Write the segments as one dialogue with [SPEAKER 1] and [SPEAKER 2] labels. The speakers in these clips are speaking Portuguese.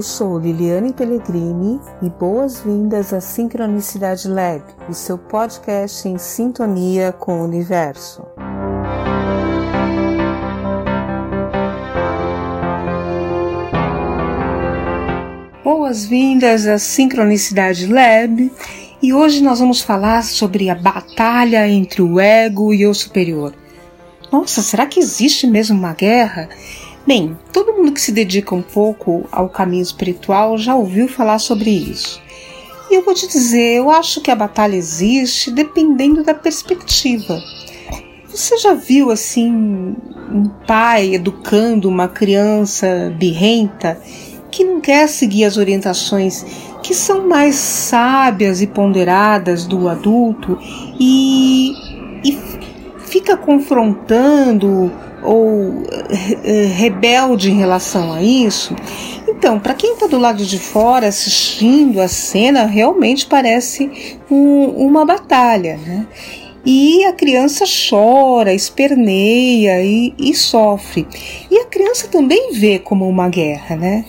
[SPEAKER 1] Eu sou Liliane Pellegrini e boas-vindas à Sincronicidade Lab, o seu podcast em sintonia com o universo. Boas-vindas à Sincronicidade Lab e hoje nós vamos falar sobre a batalha entre o ego e o superior. Nossa, será que existe mesmo uma guerra? Bem, todo mundo que se dedica um pouco ao caminho espiritual já ouviu falar sobre isso. E eu vou te dizer, eu acho que a batalha existe dependendo da perspectiva. Você já viu assim um pai educando uma criança birrenta que não quer seguir as orientações que são mais sábias e ponderadas do adulto e, fica confrontando ou eh, rebelde em relação a isso. Então, para quem está do lado de fora assistindo a cena, realmente parece um, uma batalha, né? E a criança chora, esperneia e, e sofre. E a criança também vê como uma guerra, né?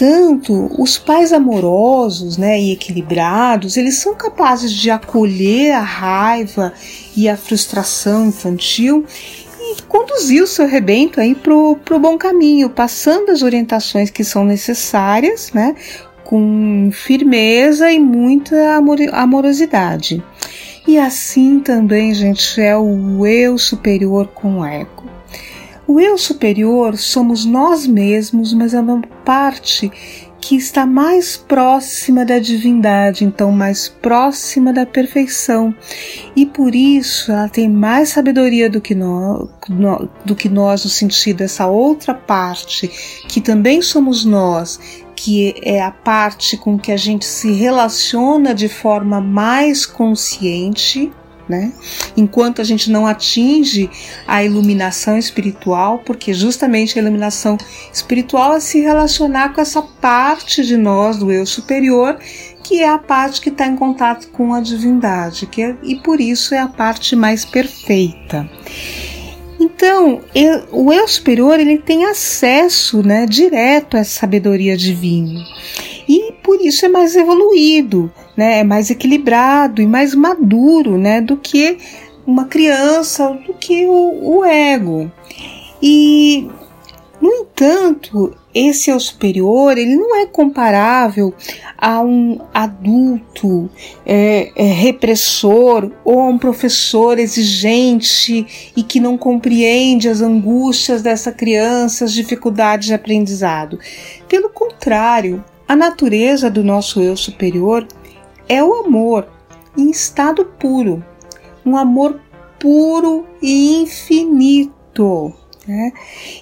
[SPEAKER 1] No entanto, os pais amorosos né, e equilibrados, eles são capazes de acolher a raiva e a frustração infantil e conduzir o seu rebento aí pro, pro bom caminho, passando as orientações que são necessárias, né, com firmeza e muita amor, amorosidade. E assim também, gente, é o eu superior com o ego. O eu superior somos nós mesmos, mas é uma parte que está mais próxima da divindade, então mais próxima da perfeição. E por isso ela tem mais sabedoria do que nós, do que nós no sentido dessa outra parte, que também somos nós, que é a parte com que a gente se relaciona de forma mais consciente né? Enquanto a gente não atinge a iluminação espiritual, porque justamente a iluminação espiritual é se relacionar com essa parte de nós, do eu superior, que é a parte que está em contato com a divindade, que é, e por isso é a parte mais perfeita. Então, eu, o eu superior ele tem acesso né, direto à sabedoria divina e por isso é mais evoluído, né? É mais equilibrado e mais maduro, né? Do que uma criança, do que o, o ego. E no entanto, esse eu superior, ele não é comparável a um adulto é, é, repressor ou a um professor exigente e que não compreende as angústias dessa criança, as dificuldades de aprendizado. Pelo contrário, a natureza do nosso eu superior é o amor em estado puro, um amor puro e infinito. Né?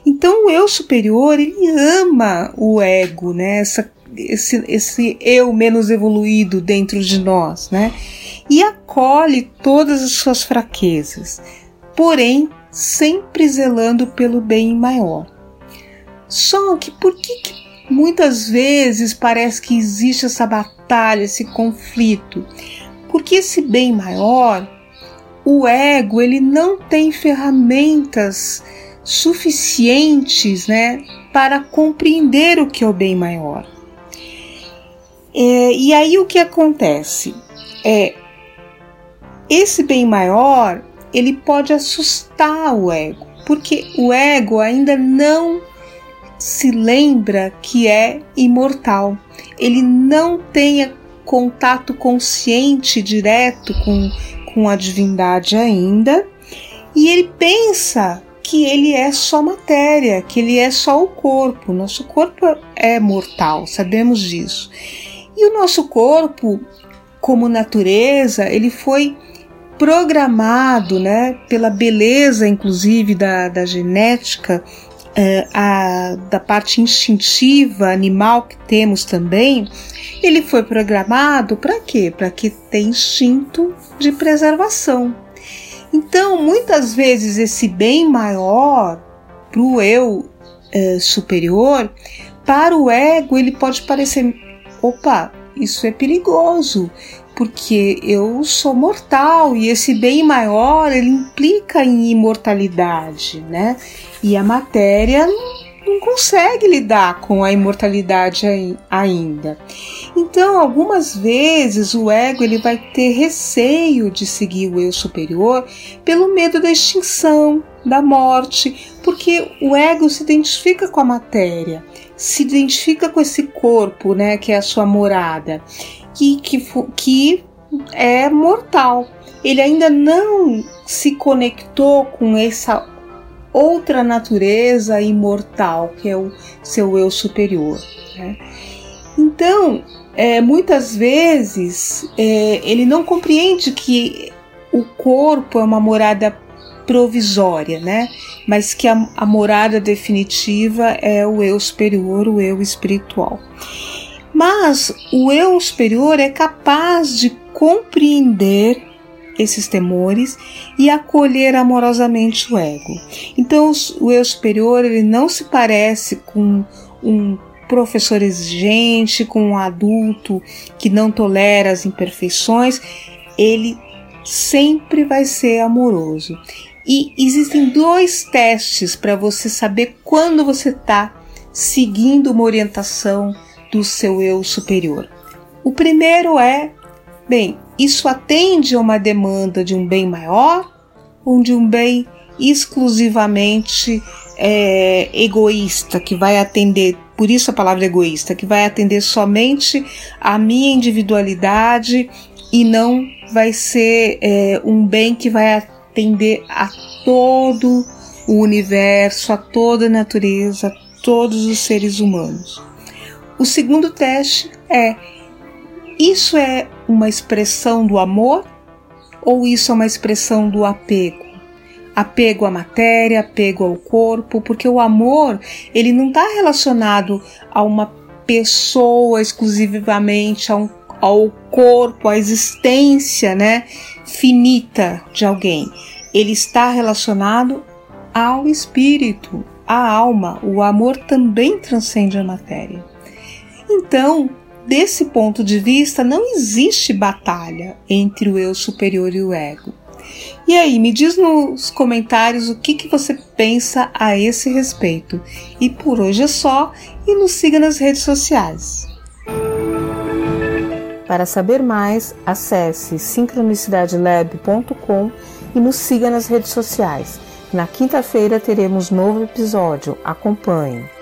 [SPEAKER 1] Então o eu superior ele ama o ego, né? Essa, esse, esse eu menos evoluído dentro de nós, né? E acolhe todas as suas fraquezas, porém sempre zelando pelo bem maior. Só que por que, que Muitas vezes parece que existe essa batalha, esse conflito, porque esse bem maior, o ego, ele não tem ferramentas suficientes, né, para compreender o que é o bem maior. É, e aí o que acontece é esse bem maior, ele pode assustar o ego, porque o ego ainda não se lembra que é imortal. Ele não tem contato consciente direto com, com a divindade ainda e ele pensa que ele é só matéria, que ele é só o corpo. Nosso corpo é mortal, sabemos disso. E o nosso corpo, como natureza, ele foi programado, né, pela beleza, inclusive da, da genética é, a, da parte instintiva animal que temos também, ele foi programado para quê? Para que tenha instinto de preservação. Então, muitas vezes, esse bem maior para o eu é, superior, para o ego, ele pode parecer: opa, isso é perigoso, porque eu sou mortal e esse bem maior ele implica em imortalidade, né? E a matéria não consegue lidar com a imortalidade ainda. Então, algumas vezes o ego ele vai ter receio de seguir o eu superior pelo medo da extinção, da morte, porque o ego se identifica com a matéria, se identifica com esse corpo, né, que é a sua morada, que, que, é mortal. Ele ainda não se conectou com essa outra natureza imortal, que é o seu eu superior. Né? Então, é, muitas vezes, é, ele não compreende que o corpo é uma morada provisória, né? Mas que a, a morada definitiva é o eu superior, o eu espiritual. Mas o eu superior é capaz de compreender esses temores e acolher amorosamente o ego. Então, o eu superior ele não se parece com um professor exigente, com um adulto que não tolera as imperfeições, ele sempre vai ser amoroso. E existem dois testes para você saber quando você está seguindo uma orientação do seu eu superior. O primeiro é, bem, isso atende a uma demanda de um bem maior ou de um bem exclusivamente é, egoísta, que vai atender, por isso a palavra egoísta, que vai atender somente a minha individualidade e não vai ser é, um bem que vai atender a todo o universo, a toda a natureza, a todos os seres humanos. O segundo teste é isso é uma expressão do amor ou isso é uma expressão do apego? Apego à matéria, apego ao corpo, porque o amor ele não está relacionado a uma pessoa exclusivamente, a um, ao corpo, à existência, né, finita de alguém. Ele está relacionado ao espírito, à alma. O amor também transcende a matéria. Então, Desse ponto de vista, não existe batalha entre o eu superior e o ego. E aí, me diz nos comentários o que, que você pensa a esse respeito. E por hoje é só, e nos siga nas redes sociais. Para saber mais, acesse sincronicidadelab.com e nos siga nas redes sociais. Na quinta-feira teremos novo episódio. Acompanhe.